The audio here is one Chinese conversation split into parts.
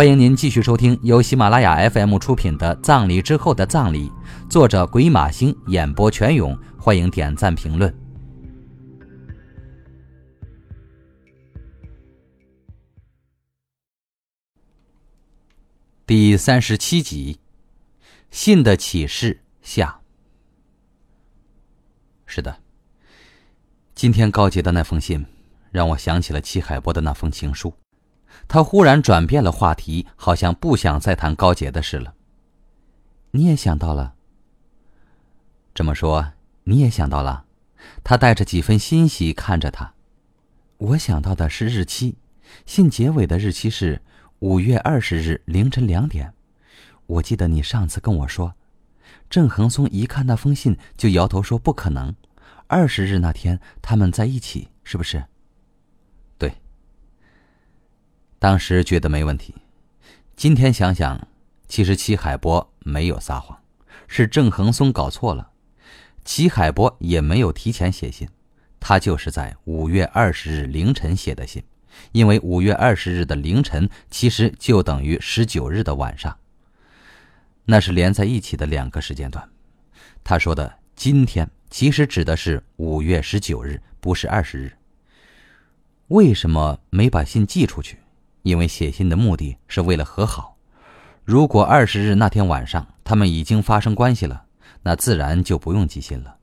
欢迎您继续收听由喜马拉雅 FM 出品的《葬礼之后的葬礼》，作者鬼马星，演播全勇。欢迎点赞评论。第三十七集，信的启示下。是的，今天高杰的那封信，让我想起了齐海波的那封情书。他忽然转变了话题，好像不想再谈高洁的事了。你也想到了。这么说，你也想到了。他带着几分欣喜看着他。我想到的是日期，信结尾的日期是五月二十日凌晨两点。我记得你上次跟我说，郑恒松一看那封信就摇头说不可能。二十日那天他们在一起，是不是？当时觉得没问题，今天想想，其实齐海波没有撒谎，是郑恒松搞错了。齐海波也没有提前写信，他就是在五月二十日凌晨写的信，因为五月二十日的凌晨其实就等于十九日的晚上，那是连在一起的两个时间段。他说的今天其实指的是五月十九日，不是二十日。为什么没把信寄出去？因为写信的目的是为了和好，如果二十日那天晚上他们已经发生关系了，那自然就不用寄信了。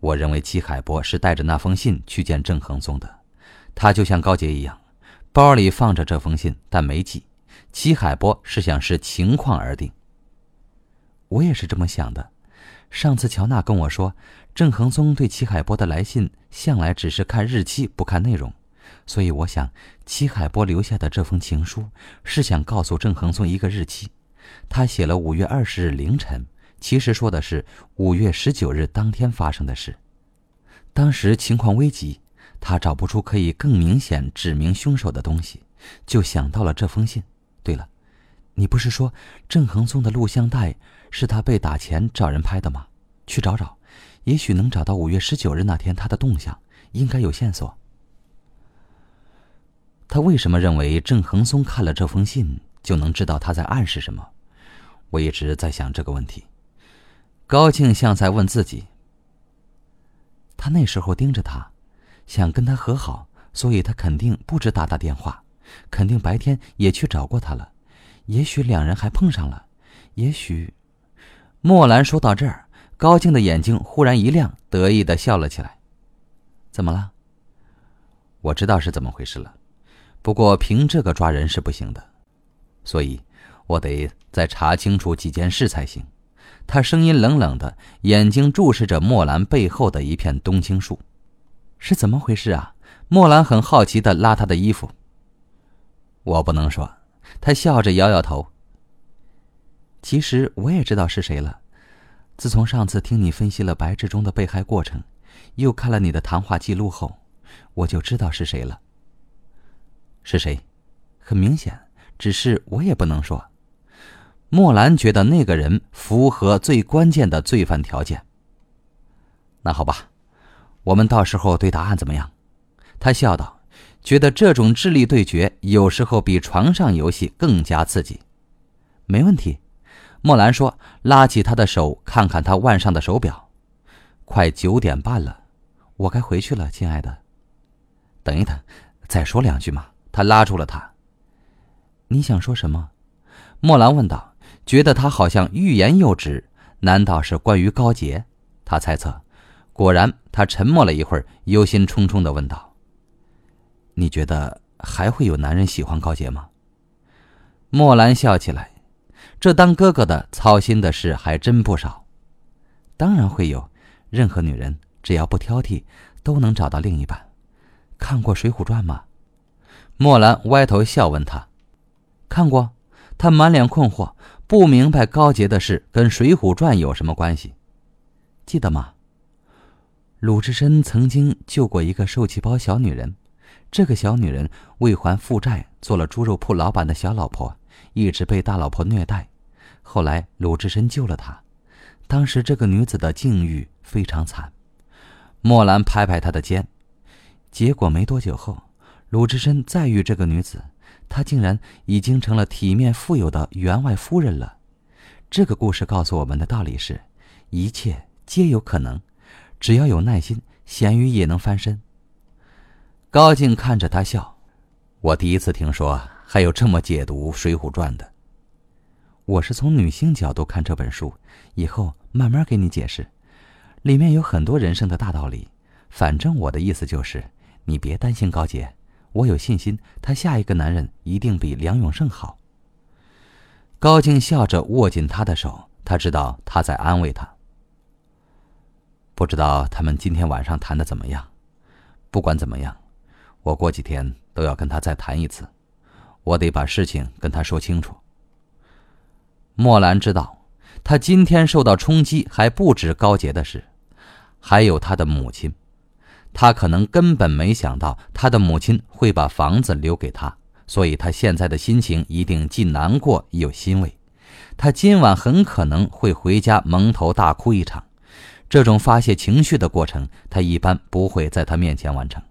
我认为齐海波是带着那封信去见郑恒松的，他就像高杰一样，包里放着这封信，但没寄。齐海波是想视情况而定。我也是这么想的。上次乔娜跟我说，郑恒松对齐海波的来信向来只是看日期，不看内容。所以我想，齐海波留下的这封情书是想告诉郑恒松一个日期。他写了五月二十日凌晨，其实说的是五月十九日当天发生的事。当时情况危急，他找不出可以更明显指明凶手的东西，就想到了这封信。对了，你不是说郑恒松的录像带是他被打前找人拍的吗？去找找，也许能找到五月十九日那天他的动向，应该有线索。他为什么认为郑恒松看了这封信就能知道他在暗示什么？我一直在想这个问题。高静像在问自己。他那时候盯着他，想跟他和好，所以他肯定不止打打电话，肯定白天也去找过他了。也许两人还碰上了，也许……莫兰说到这儿，高静的眼睛忽然一亮，得意的笑了起来。怎么了？我知道是怎么回事了。不过凭这个抓人是不行的，所以我得再查清楚几件事才行。他声音冷冷的，眼睛注视着莫兰背后的一片冬青树，是怎么回事啊？莫兰很好奇的拉他的衣服。我不能说，他笑着摇摇头。其实我也知道是谁了，自从上次听你分析了白志忠的被害过程，又看了你的谈话记录后，我就知道是谁了。是谁？很明显，只是我也不能说。莫兰觉得那个人符合最关键的罪犯条件。那好吧，我们到时候对答案怎么样？他笑道，觉得这种智力对决有时候比床上游戏更加刺激。没问题，莫兰说，拉起他的手，看看他腕上的手表，快九点半了，我该回去了，亲爱的。等一等，再说两句嘛。他拉住了他。你想说什么？莫兰问道，觉得他好像欲言又止。难道是关于高洁？他猜测。果然，他沉默了一会儿，忧心忡忡的问道：“你觉得还会有男人喜欢高洁吗？”莫兰笑起来，这当哥哥的操心的事还真不少。当然会有，任何女人只要不挑剔，都能找到另一半。看过《水浒传》吗？莫兰歪头笑问他：“看过？”他满脸困惑，不明白高洁的事跟《水浒传》有什么关系。记得吗？鲁智深曾经救过一个受气包小女人，这个小女人为还负债，做了猪肉铺老板的小老婆，一直被大老婆虐待。后来鲁智深救了她，当时这个女子的境遇非常惨。莫兰拍拍她的肩，结果没多久后。鲁智深再遇这个女子，她竟然已经成了体面富有的员外夫人了。这个故事告诉我们的道理是：一切皆有可能，只要有耐心，咸鱼也能翻身。高静看着他笑，我第一次听说还有这么解读《水浒传》的。我是从女性角度看这本书，以后慢慢给你解释，里面有很多人生的大道理。反正我的意思就是，你别担心高洁，我有信心，他下一个男人一定比梁永胜好。高静笑着握紧他的手，他知道他在安慰他。不知道他们今天晚上谈的怎么样？不管怎么样，我过几天都要跟他再谈一次，我得把事情跟他说清楚。莫兰知道，他今天受到冲击还不止高洁的事，还有他的母亲。他可能根本没想到他的母亲会把房子留给他。所以，他现在的心情一定既难过又欣慰。他今晚很可能会回家蒙头大哭一场。这种发泄情绪的过程，他一般不会在他面前完成。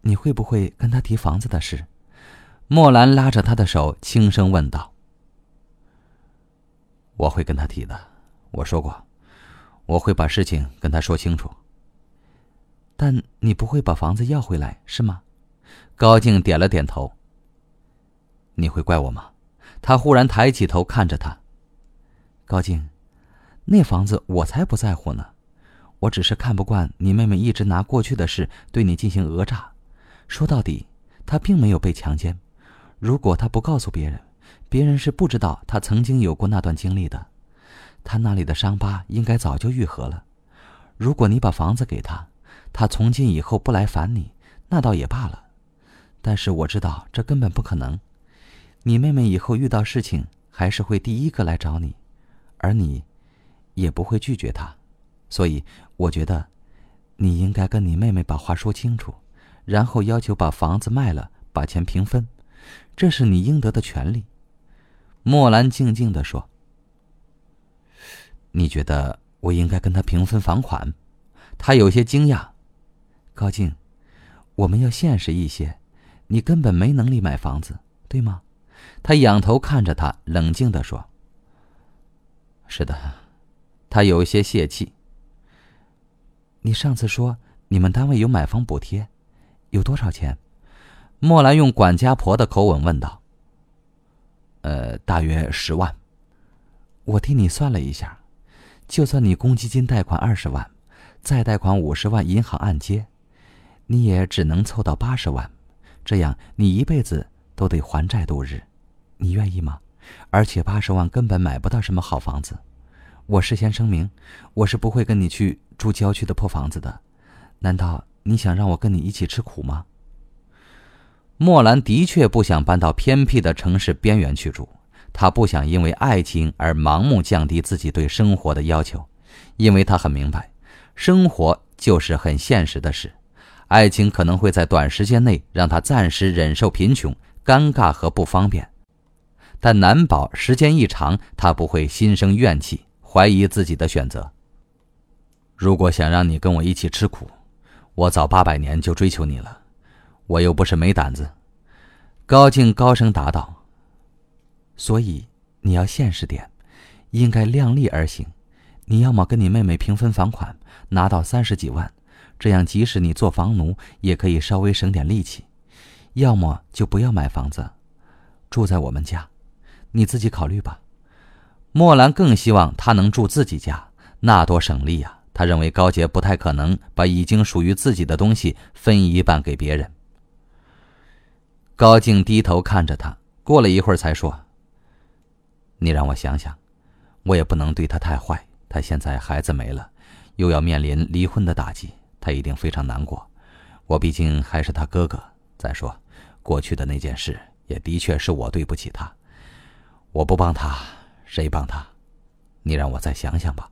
你会不会跟他提房子的事？莫兰拉着他的手，轻声问道。我会跟他提的，我说过，我会把事情跟他说清楚。但你不会把房子要回来，是吗？高静点了点头。你会怪我吗？他忽然抬起头看着他。高静，那房子我才不在乎呢，我只是看不惯你妹妹一直拿过去的事对你进行讹诈。说到底，她并没有被强奸。如果她不告诉别人，别人是不知道她曾经有过那段经历的。她那里的伤疤应该早就愈合了。如果你把房子给她，他从今以后不来烦你，那倒也罢了。但是我知道这根本不可能。你妹妹以后遇到事情还是会第一个来找你，而你，也不会拒绝她，所以我觉得，你应该跟你妹妹把话说清楚，然后要求把房子卖了，把钱平分，这是你应得的权利。莫兰静静的说：“你觉得我应该跟他平分房款？”他有些惊讶。高静，我们要现实一些，你根本没能力买房子，对吗？他仰头看着他，冷静的说：“是的。”他有些泄气。你上次说你们单位有买房补贴，有多少钱？莫兰用管家婆的口吻问道。“呃，大约十万。”我替你算了一下，就算你公积金贷款二十万，再贷款五十万银行按揭，你也只能凑到八十万。这样你一辈子都得还债度日。你愿意吗？而且八十万根本买不到什么好房子。我事先声明，我是不会跟你去住郊区的破房子的。难道你想让我跟你一起吃苦吗？莫兰的确不想搬到偏僻的城市边缘去住，她不想因为爱情而盲目降低自己对生活的要求，因为她很明白，生活就是很现实的事，爱情可能会在短时间内让他暂时忍受贫穷、尴尬和不方便。但难保时间一长，他不会心生怨气，怀疑自己的选择。如果想让你跟我一起吃苦，我早八百年就追求你了，我又不是没胆子。”高静高声答道。“所以你要现实点，应该量力而行。你要么跟你妹妹平分房款，拿到三十几万，这样即使你做房奴也可以稍微省点力气；要么就不要买房子，住在我们家。”你自己考虑吧。莫兰更希望他能住自己家，那多省力呀。他认为高洁不太可能把已经属于自己的东西分一半给别人。高静低头看着他，过了一会儿才说：“你让我想想，我也不能对他太坏。他现在孩子没了，又要面临离婚的打击，他一定非常难过。我毕竟还是他哥哥。再说，过去的那件事也的确是我对不起他。”我不帮他，谁帮他？你让我再想想吧。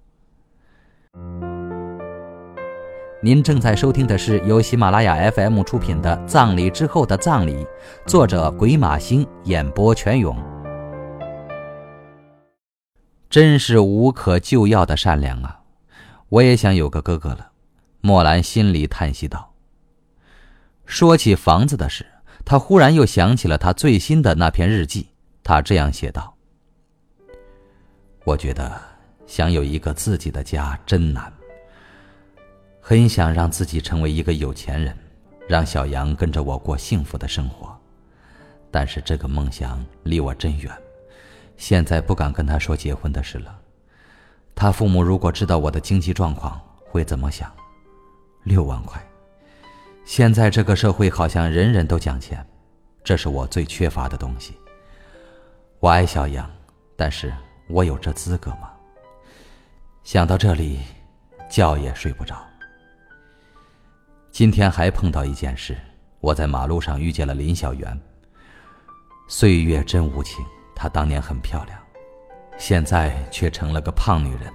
您正在收听的是由喜马拉雅 FM 出品的《葬礼之后的葬礼》，作者鬼马星，演播全勇。真是无可救药的善良啊！我也想有个哥哥了。莫兰心里叹息道。说起房子的事，他忽然又想起了他最新的那篇日记，他这样写道：“我觉得想有一个自己的家真难，很想让自己成为一个有钱人，让小杨跟着我过幸福的生活，但是这个梦想离我真远，现在不敢跟他说结婚的事了。他父母如果知道我的经济状况，会怎么想？六万块。”现在这个社会好像人人都讲钱，这是我最缺乏的东西。我爱小杨，但是我有这资格吗？想到这里，觉也睡不着。今天还碰到一件事，我在马路上遇见了林小媛。岁月真无情，她当年很漂亮，现在却成了个胖女人，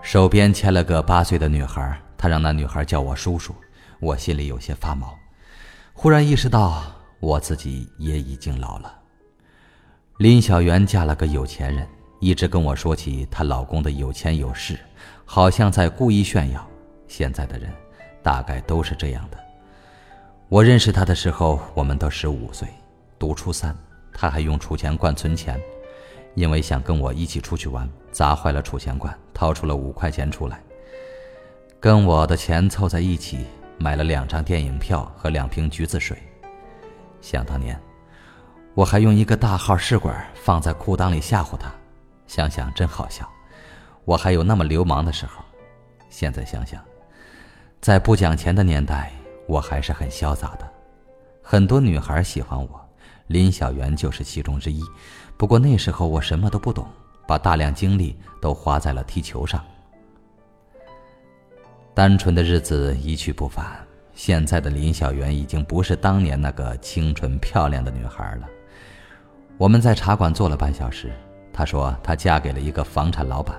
手边牵了个八岁的女孩，她让那女孩叫我叔叔。我心里有些发毛，忽然意识到我自己也已经老了。林小媛嫁了个有钱人，一直跟我说起她老公的有钱有势，好像在故意炫耀。现在的人大概都是这样的。我认识他的时候，我们都十五岁，读初三，他还用储钱罐存钱，因为想跟我一起出去玩，砸坏了储钱罐，掏出了五块钱出来，跟我的钱凑在一起。买了两张电影票和两瓶橘子水。想当年，我还用一个大号试管放在裤裆里吓唬他，想想真好笑。我还有那么流氓的时候。现在想想，在不讲钱的年代，我还是很潇洒的。很多女孩喜欢我，林小媛就是其中之一。不过那时候我什么都不懂，把大量精力都花在了踢球上。单纯的日子一去不返，现在的林小媛已经不是当年那个清纯漂亮的女孩了。我们在茶馆坐了半小时，她说她嫁给了一个房产老板，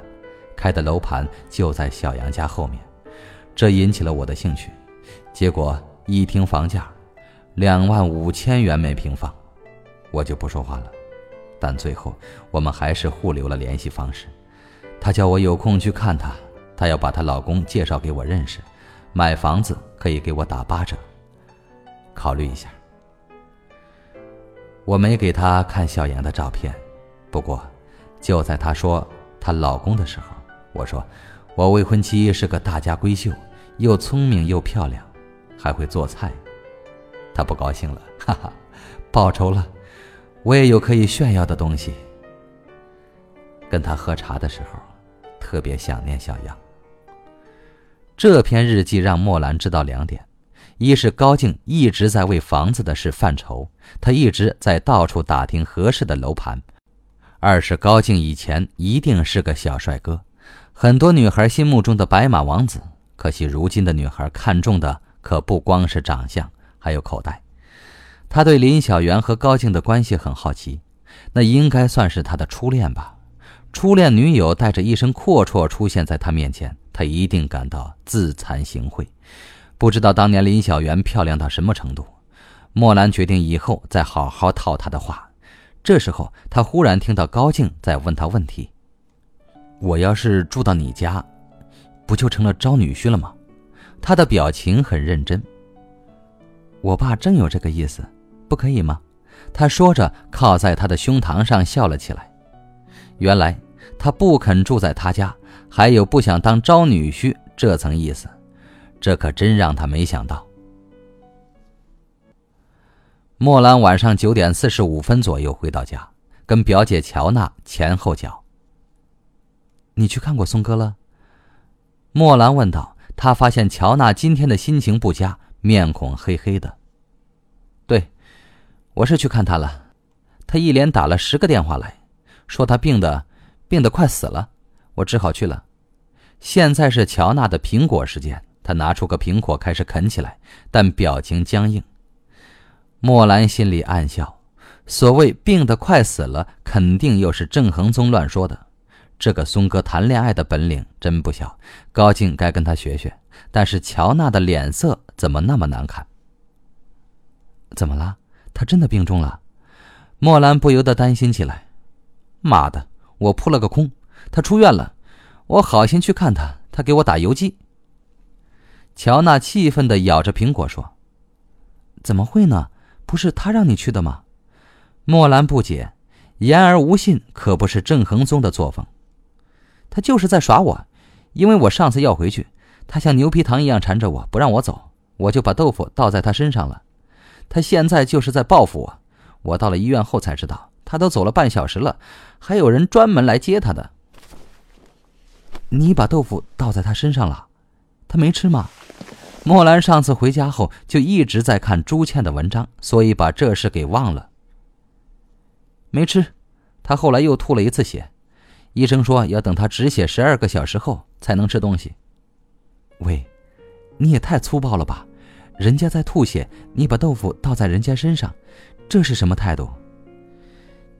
开的楼盘就在小杨家后面，这引起了我的兴趣。结果一听房价，两万五千元每平方，我就不说话了。但最后我们还是互留了联系方式，她叫我有空去看她。她要把她老公介绍给我认识，买房子可以给我打八折。考虑一下。我没给她看小杨的照片，不过，就在她说她老公的时候，我说我未婚妻是个大家闺秀，又聪明又漂亮，还会做菜。她不高兴了，哈哈，报仇了，我也有可以炫耀的东西。跟她喝茶的时候，特别想念小杨。这篇日记让莫兰知道两点：一是高静一直在为房子的事犯愁，他一直在到处打听合适的楼盘；二是高静以前一定是个小帅哥，很多女孩心目中的白马王子。可惜如今的女孩看中的可不光是长相，还有口袋。他对林小媛和高静的关系很好奇，那应该算是他的初恋吧？初恋女友带着一身阔绰出现在他面前。他一定感到自惭形秽，不知道当年林小媛漂亮到什么程度。莫兰决定以后再好好套她的话。这时候，他忽然听到高静在问他问题：“我要是住到你家，不就成了招女婿了吗？”他的表情很认真。我爸真有这个意思，不可以吗？他说着，靠在他的胸膛上笑了起来。原来他不肯住在他家。还有不想当招女婿这层意思，这可真让他没想到。莫兰晚上九点四十五分左右回到家，跟表姐乔娜前后脚。你去看过松哥了？莫兰问道。他发现乔娜今天的心情不佳，面孔黑黑的。对，我是去看他了。他一连打了十个电话来，说他病的，病得快死了。我只好去了。现在是乔娜的苹果时间，他拿出个苹果开始啃起来，但表情僵硬。莫兰心里暗笑，所谓病得快死了，肯定又是郑恒宗乱说的。这个松哥谈恋爱的本领真不小，高静该跟他学学。但是乔娜的脸色怎么那么难看？怎么了？他真的病重了？莫兰不由得担心起来。妈的，我扑了个空。他出院了，我好心去看他，他给我打游击。乔娜气愤地咬着苹果说：“怎么会呢？不是他让你去的吗？莫兰不解，言而无信可不是郑恒宗的作风。他就是在耍我，因为我上次要回去，他像牛皮糖一样缠着我不让我走，我就把豆腐倒在他身上了。他现在就是在报复我。我到了医院后才知道，他都走了半小时了，还有人专门来接他的。你把豆腐倒在他身上了，他没吃吗？莫兰上次回家后就一直在看朱倩的文章，所以把这事给忘了。没吃，他后来又吐了一次血，医生说要等他止血十二个小时后才能吃东西。喂，你也太粗暴了吧！人家在吐血，你把豆腐倒在人家身上，这是什么态度？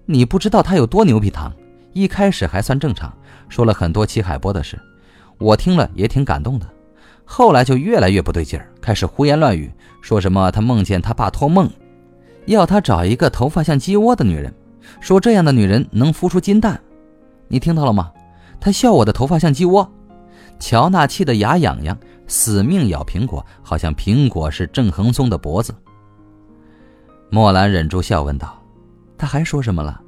你不知道他有多牛皮糖，一开始还算正常，说了很多齐海波的事，我听了也挺感动的。后来就越来越不对劲儿，开始胡言乱语，说什么他梦见他爸托梦，要他找一个头发像鸡窝的女人，说这样的女人能孵出金蛋。你听到了吗？他笑我的头发像鸡窝。乔娜气得牙痒痒，死命咬苹果，好像苹果是郑恒松的脖子。莫兰忍住笑问道：“他还说什么了？”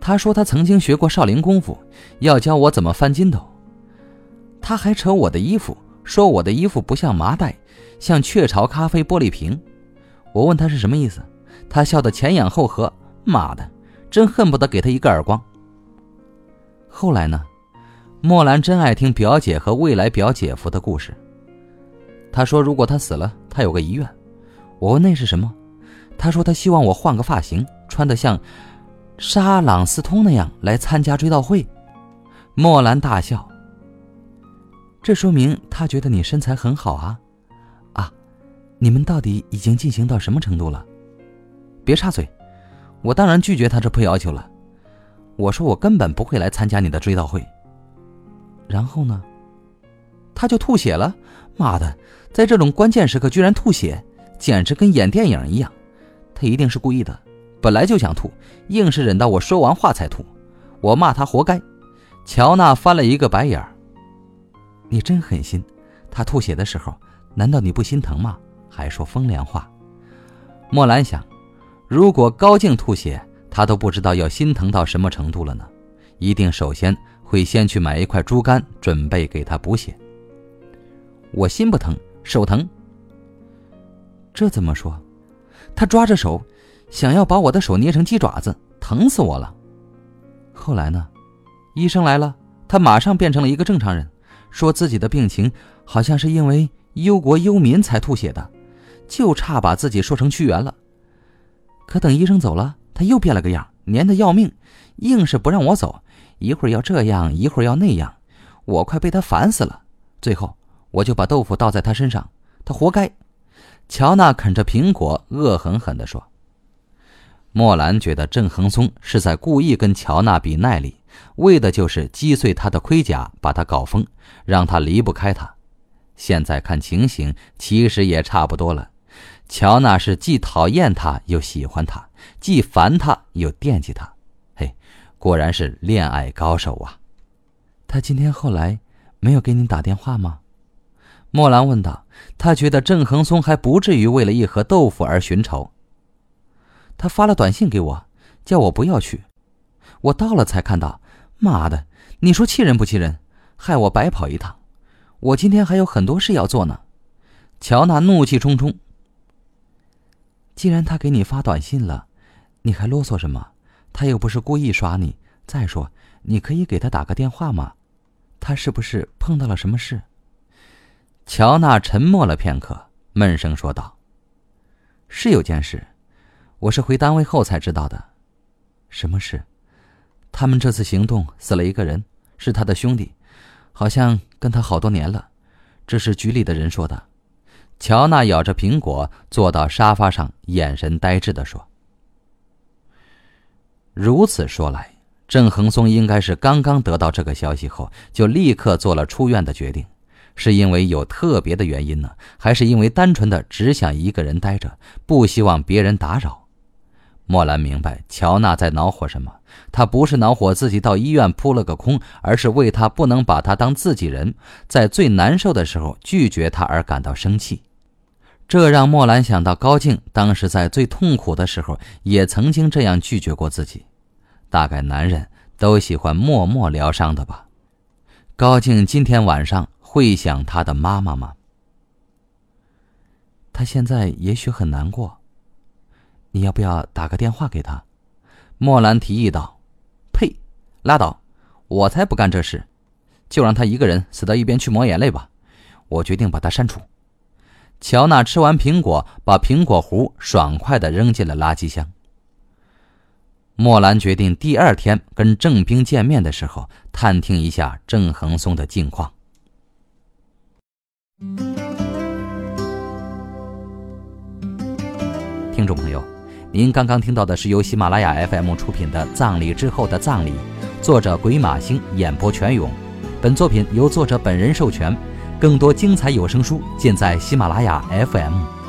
他说他曾经学过少林功夫，要教我怎么翻筋斗。他还扯我的衣服。说我的衣服不像麻袋，像雀巢咖啡玻璃瓶。我问他是什么意思，他笑得前仰后合。妈的，真恨不得给他一个耳光。后来呢？莫兰真爱听表姐和未来表姐夫的故事。他说如果他死了，他有个遗愿。我问那是什么，他说他希望我换个发型，穿得像沙朗斯通那样来参加追悼会。莫兰大笑。这说明他觉得你身材很好啊，啊，你们到底已经进行到什么程度了？别插嘴，我当然拒绝他这破要求了。我说我根本不会来参加你的追悼会。然后呢，他就吐血了。妈的，在这种关键时刻居然吐血，简直跟演电影一样。他一定是故意的，本来就想吐，硬是忍到我说完话才吐。我骂他活该。乔娜翻了一个白眼儿。你真狠心，他吐血的时候，难道你不心疼吗？还说风凉话。莫兰想，如果高静吐血，他都不知道要心疼到什么程度了呢。一定首先会先去买一块猪肝，准备给他补血。我心不疼，手疼。这怎么说？他抓着手，想要把我的手捏成鸡爪子，疼死我了。后来呢？医生来了，他马上变成了一个正常人。说自己的病情好像是因为忧国忧民才吐血的，就差把自己说成屈原了。可等医生走了，他又变了个样，黏得要命，硬是不让我走，一会儿要这样，一会儿要那样，我快被他烦死了。最后，我就把豆腐倒在他身上，他活该。乔娜啃着苹果，恶狠狠地说。莫兰觉得郑恒松是在故意跟乔娜比耐力。为的就是击碎他的盔甲，把他搞疯，让他离不开他。现在看情形，其实也差不多了。乔娜是既讨厌他又喜欢他，既烦他又惦记他。嘿，果然是恋爱高手啊！他今天后来没有给你打电话吗？莫兰问道。他觉得郑恒松还不至于为了一盒豆腐而寻仇。他发了短信给我，叫我不要去。我到了才看到。妈的！你说气人不气人？害我白跑一趟。我今天还有很多事要做呢。乔娜怒气冲冲。既然他给你发短信了，你还啰嗦什么？他又不是故意耍你。再说，你可以给他打个电话吗？他是不是碰到了什么事？乔娜沉默了片刻，闷声说道：“是有件事，我是回单位后才知道的。什么事？”他们这次行动死了一个人，是他的兄弟，好像跟他好多年了。这是局里的人说的。乔娜咬着苹果，坐到沙发上，眼神呆滞地说：“如此说来，郑恒松应该是刚刚得到这个消息后，就立刻做了出院的决定，是因为有特别的原因呢，还是因为单纯的只想一个人待着，不希望别人打扰？”莫兰明白乔娜在恼火什么，她不是恼火自己到医院扑了个空，而是为他不能把她当自己人，在最难受的时候拒绝他而感到生气。这让莫兰想到高静当时在最痛苦的时候也曾经这样拒绝过自己。大概男人都喜欢默默疗伤的吧？高静今天晚上会想她的妈妈吗？他现在也许很难过，你要不要打个电话给他？莫兰提议道。呸！拉倒，我才不干这事，就让他一个人死到一边去抹眼泪吧。我决定把他删除。乔娜吃完苹果，把苹果核爽快地扔进了垃圾箱。莫兰决定第二天跟郑兵见面的时候，探听一下郑恒松的近况。听众朋友，您刚刚听到的是由喜马拉雅 FM 出品的《葬礼之后的葬礼》，作者鬼马星演播全勇。本作品由作者本人授权。更多精彩有声书，尽在喜马拉雅 FM。